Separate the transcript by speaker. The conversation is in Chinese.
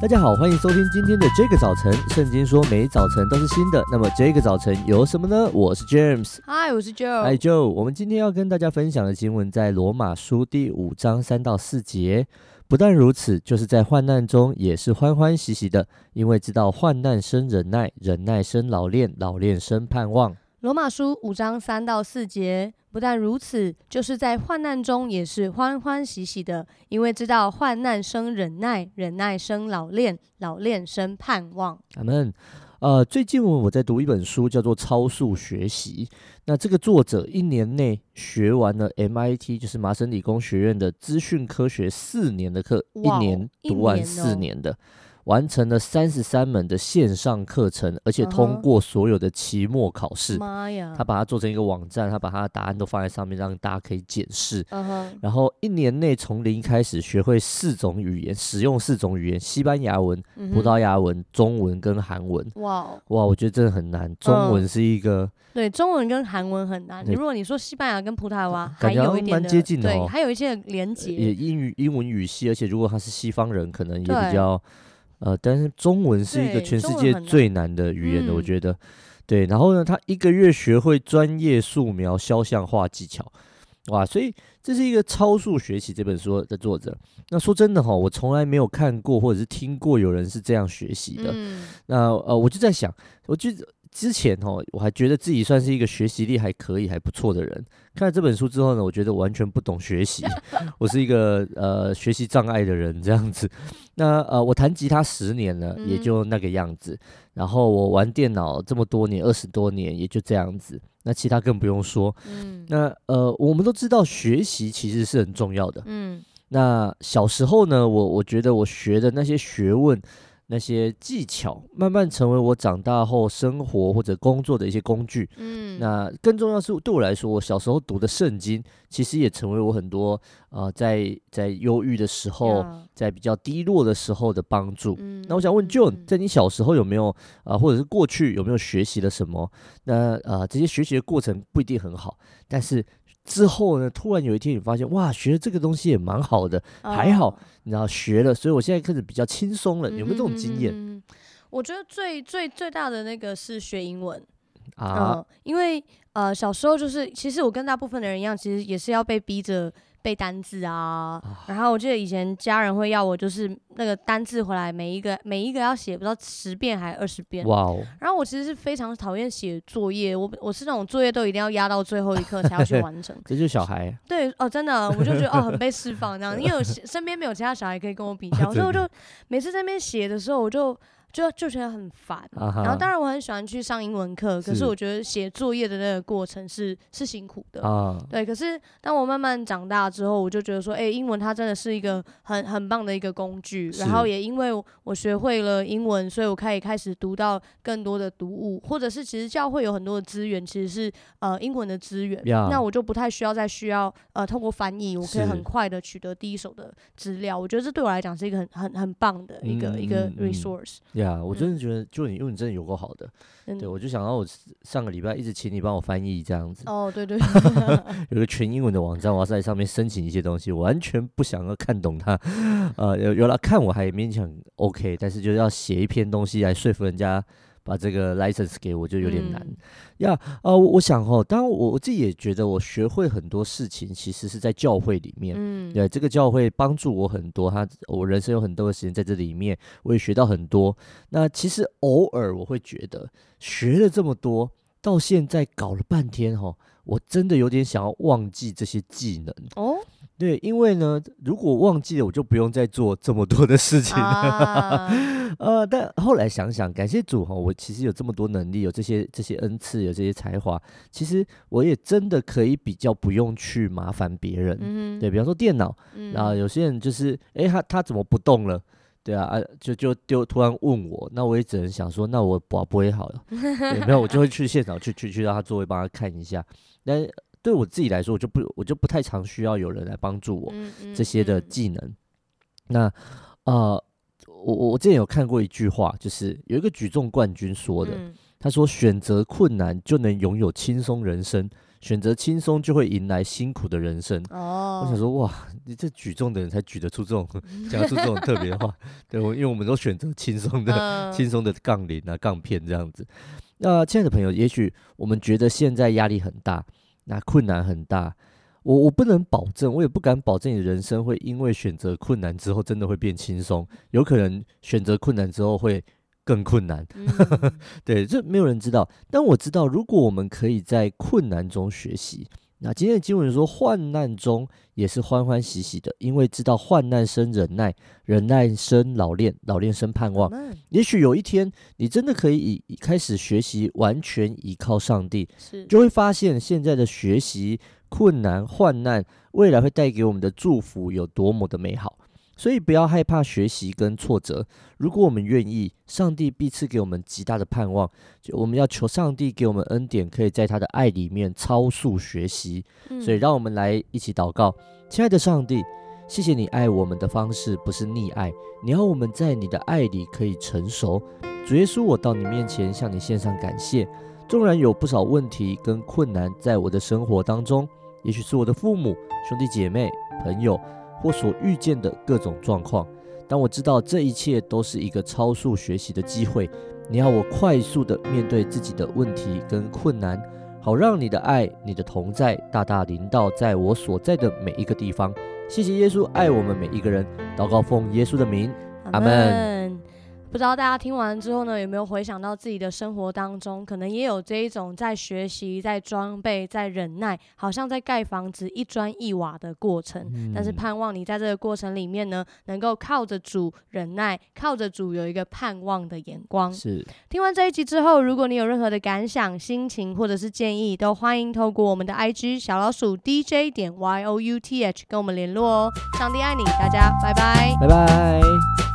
Speaker 1: 大家好，欢迎收听今天的这个早晨。圣经说每早晨都是新的，那么这个早晨有什么呢？我是 James，
Speaker 2: 嗨，我是 Joe，
Speaker 1: 嗨 Joe。我们今天要跟大家分享的经文在罗马书第五章三到四节。不但如此，就是在患难中也是欢欢喜喜的，因为知道患难生忍耐，忍耐生老练，老练生盼望。
Speaker 2: 罗马书五章三到四节。不但如此，就是在患难中也是欢欢喜喜的，因为知道患难生忍耐，忍耐生老练，老练生盼望。
Speaker 1: 阿门。呃，最近我在读一本书，叫做《超速学习》。那这个作者一年内学完了 MIT，就是麻省理工学院的资讯科学四年的课，一年读完四年的。完成了三十三门的线上课程，而且通过所有的期末考试。
Speaker 2: 妈呀！
Speaker 1: 他把它做成一个网站，他把他的答案都放在上面，让大家可以检视。
Speaker 2: Uh-huh.
Speaker 1: 然后一年内从零开始学会四种语言，使用四种语言：西班牙文、葡萄牙文、中文跟韩文。
Speaker 2: 哇、
Speaker 1: uh-huh. 哇，我觉得真的很难。中文是一个、uh-huh.
Speaker 2: 对，中文跟韩文很难。如果你说西班牙跟葡萄牙文，还有一点
Speaker 1: 蛮接近的、哦，
Speaker 2: 对，还有一些连接。
Speaker 1: 也英语英文语系，而且如果他是西方人，可能也比较。呃，但是中文是一个全世界最难的语言的，我觉得，对。然后呢，他一个月学会专业素描、肖像画技巧，哇！所以这是一个超速学习这本书的作者。那说真的哈，我从来没有看过或者是听过有人是这样学习的。那呃，我就在想，我就。之前哦，我还觉得自己算是一个学习力还可以、还不错的人。看了这本书之后呢，我觉得完全不懂学习，我是一个呃学习障碍的人这样子。那呃，我弹吉他十年了，也就那个样子。然后我玩电脑这么多年，二十多年，也就这样子。那其他更不用说。嗯。那呃，我们都知道学习其实是很重要的。嗯。那小时候呢，我我觉得我学的那些学问。那些技巧慢慢成为我长大后生活或者工作的一些工具。嗯，那更重要是对我来说，我小时候读的圣经，其实也成为我很多呃在在忧郁的时候，在比较低落的时候的帮助。嗯，那我想问 John，在你小时候有没有啊、呃，或者是过去有没有学习了什么？那呃，这些学习的过程不一定很好，但是。之后呢，突然有一天你发现，哇，学这个东西也蛮好的，哦、还好，你知道学了，所以我现在开始比较轻松了。有没有这种经验？
Speaker 2: 嗯，我觉得最最最大的那个是学英文
Speaker 1: 啊，
Speaker 2: 嗯、因为呃小时候就是，其实我跟大部分的人一样，其实也是要被逼着。背单字啊，然后我记得以前家人会要我，就是那个单字回来，每一个每一个要写不知道十遍还是二十遍。哇哦！然后我其实是非常讨厌写作业，我我是那种作业都一定要压到最后一刻才要去完成。
Speaker 1: 这就是小孩。
Speaker 2: 对哦，真的，我就觉得哦很被释放这样，因为我身边没有其他小孩可以跟我比较，所以我就每次在那边写的时候，我就。就就觉得很烦，uh. 然后当然我很喜欢去上英文课，可是我觉得写作业的那个过程是是辛苦的，uh. 对。可是当我慢慢长大之后，我就觉得说，哎、欸，英文它真的是一个很很棒的一个工具。然后也因为我学会了英文，所以我可以开始读到更多的读物，或者是其实教会有很多的资源，其实是呃英文的资源.那我就不太需要再需要呃通过翻译，我可以很快的取得第一手的资料。我觉得这对我来讲是一个很很很棒的一个、嗯、一个 resource。
Speaker 1: 呀、yeah，我真的觉得，就你，因为你真的有够好的，嗯、对，我就想到我上个礼拜一直请你帮我翻译这样子。
Speaker 2: 哦，对对，
Speaker 1: 有个全英文的网站，我要在上面申请一些东西，我完全不想要看懂它。呃，有有了看我还勉强 OK，但是就是要写一篇东西来说服人家。把这个 license 给我就有点难呀。啊、嗯，yeah, 呃，我想哦，当然我我自己也觉得我学会很多事情，其实是在教会里面。嗯，对，这个教会帮助我很多，他我人生有很多的时间在这里面，我也学到很多。那其实偶尔我会觉得学了这么多，到现在搞了半天哈、哦，我真的有点想要忘记这些技能哦。对，因为呢，如果忘记了，我就不用再做这么多的事情了。啊、呃，但后来想想，感谢主哈，我其实有这么多能力，有这些这些恩赐，有这些才华，其实我也真的可以比较不用去麻烦别人。嗯，对，比方说电脑，然后有些人就是，哎，他他怎么不动了？对啊，啊，就就丢，突然问我，那我也只能想说，那我保不会好了，对，没有，我就会去现场去去去让他座位帮他看一下，但。对我自己来说，我就不我就不太常需要有人来帮助我这些的技能。那呃，我我之前有看过一句话，就是有一个举重冠军说的，嗯、他说：“选择困难就能拥有轻松人生，选择轻松就会迎来辛苦的人生。
Speaker 2: 哦，
Speaker 1: 我想说，哇，你这举重的人才举得出这种 讲出这种特别的话。对，我因为我们都选择轻松的、轻松、嗯、的杠铃啊、杠片这样子。那亲爱的朋友，也许我们觉得现在压力很大，那困难很大。我我不能保证，我也不敢保证你的人生会因为选择困难之后真的会变轻松，有可能选择困难之后会更困难。嗯、对，这没有人知道。但我知道，如果我们可以在困难中学习，那今天的经文说，患难中也是欢欢喜喜的，因为知道患难生忍耐，忍耐生老练，老练生盼望。嗯、也许有一天，你真的可以以开始学习完全依靠上帝，是就会发现现在的学习。困难、患难，未来会带给我们的祝福有多么的美好，所以不要害怕学习跟挫折。如果我们愿意，上帝必赐给我们极大的盼望。就我们要求上帝给我们恩典，可以在他的爱里面超速学习。所以，让我们来一起祷告，亲爱的上帝，谢谢你爱我们的方式不是溺爱，你要我们在你的爱里可以成熟。主耶稣，我到你面前向你献上感谢。纵然有不少问题跟困难在我的生活当中。也许是我的父母、兄弟姐妹、朋友或所遇见的各种状况，当我知道这一切都是一个超速学习的机会。你要我快速的面对自己的问题跟困难，好让你的爱、你的同在大大临到在我所在的每一个地方。谢谢耶稣爱我们每一个人，祷告奉耶稣的名，阿门。
Speaker 2: 不知道大家听完之后呢，有没有回想到自己的生活当中，可能也有这一种在学习、在装备、在忍耐，好像在盖房子一砖一瓦的过程。嗯、但是盼望你在这个过程里面呢，能够靠着主忍耐，靠着主有一个盼望的眼光。
Speaker 1: 是。听
Speaker 2: 完这一集之后，如果你有任何的感想、心情或者是建议，都欢迎透过我们的 IG 小老鼠 DJ 点 Y O U T H 跟我们联络哦。上帝爱你，大家拜拜，
Speaker 1: 拜拜。